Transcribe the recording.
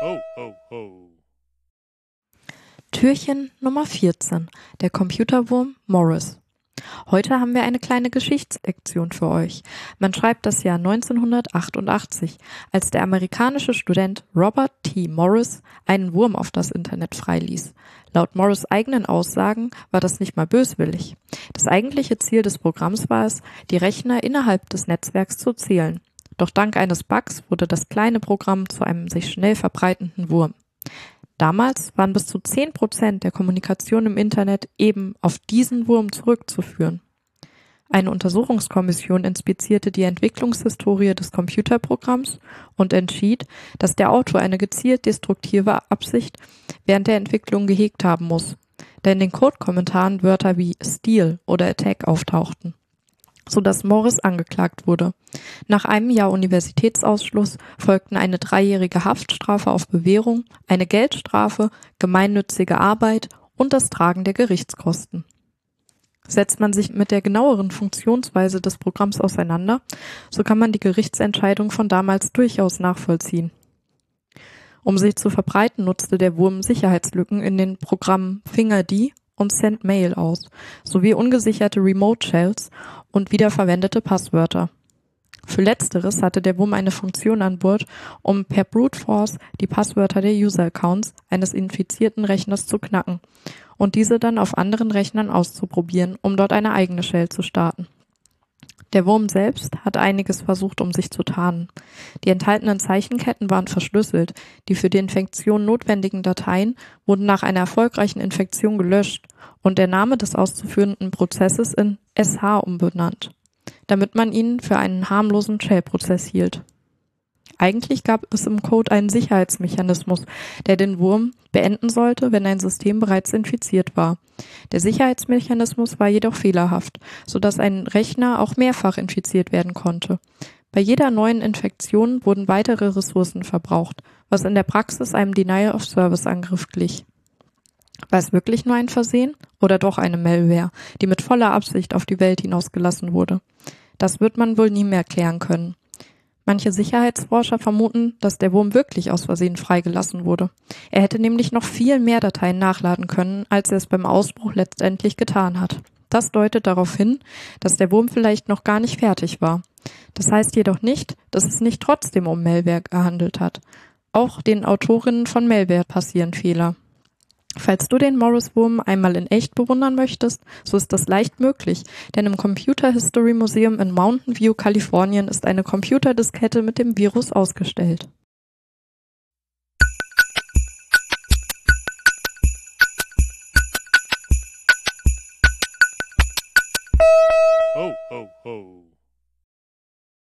Ho, ho, ho. Türchen Nummer 14. Der Computerwurm Morris. Heute haben wir eine kleine Geschichtslektion für euch. Man schreibt das Jahr 1988, als der amerikanische Student Robert T. Morris einen Wurm auf das Internet freiließ. Laut Morris eigenen Aussagen war das nicht mal böswillig. Das eigentliche Ziel des Programms war es, die Rechner innerhalb des Netzwerks zu zählen. Doch dank eines Bugs wurde das kleine Programm zu einem sich schnell verbreitenden Wurm. Damals waren bis zu zehn Prozent der Kommunikation im Internet eben auf diesen Wurm zurückzuführen. Eine Untersuchungskommission inspizierte die Entwicklungshistorie des Computerprogramms und entschied, dass der Autor eine gezielt destruktive Absicht während der Entwicklung gehegt haben muss, da in den Codekommentaren Wörter wie Steal oder Attack auftauchten sodass Morris angeklagt wurde. Nach einem Jahr Universitätsausschluss folgten eine dreijährige Haftstrafe auf Bewährung, eine Geldstrafe, gemeinnützige Arbeit und das Tragen der Gerichtskosten. Setzt man sich mit der genaueren Funktionsweise des Programms auseinander, so kann man die Gerichtsentscheidung von damals durchaus nachvollziehen. Um sich zu verbreiten, nutzte der Wurm Sicherheitslücken in den Programmen FingerD und SendMail aus, sowie ungesicherte Remote Shells und wiederverwendete Passwörter. Für letzteres hatte der Wurm eine Funktion an Bord, um per Brute Force die Passwörter der User-Accounts eines infizierten Rechners zu knacken und diese dann auf anderen Rechnern auszuprobieren, um dort eine eigene Shell zu starten. Der Wurm selbst hat einiges versucht, um sich zu tarnen. Die enthaltenen Zeichenketten waren verschlüsselt, die für die Infektion notwendigen Dateien wurden nach einer erfolgreichen Infektion gelöscht und der Name des auszuführenden Prozesses in SH umbenannt, damit man ihn für einen harmlosen Shell-Prozess hielt. Eigentlich gab es im Code einen Sicherheitsmechanismus, der den Wurm beenden sollte, wenn ein System bereits infiziert war. Der Sicherheitsmechanismus war jedoch fehlerhaft, sodass ein Rechner auch mehrfach infiziert werden konnte. Bei jeder neuen Infektion wurden weitere Ressourcen verbraucht, was in der Praxis einem Denial-of-Service-Angriff glich. War es wirklich nur ein Versehen oder doch eine Malware, die mit voller Absicht auf die Welt hinausgelassen wurde? Das wird man wohl nie mehr klären können. Manche Sicherheitsforscher vermuten, dass der Wurm wirklich aus Versehen freigelassen wurde. Er hätte nämlich noch viel mehr Dateien nachladen können, als er es beim Ausbruch letztendlich getan hat. Das deutet darauf hin, dass der Wurm vielleicht noch gar nicht fertig war. Das heißt jedoch nicht, dass es nicht trotzdem um Malware gehandelt hat. Auch den Autorinnen von Malware passieren Fehler. Falls du den Morris-Wurm einmal in echt bewundern möchtest, so ist das leicht möglich, denn im Computer History Museum in Mountain View, Kalifornien ist eine Computerdiskette mit dem Virus ausgestellt. Ho, ho, ho.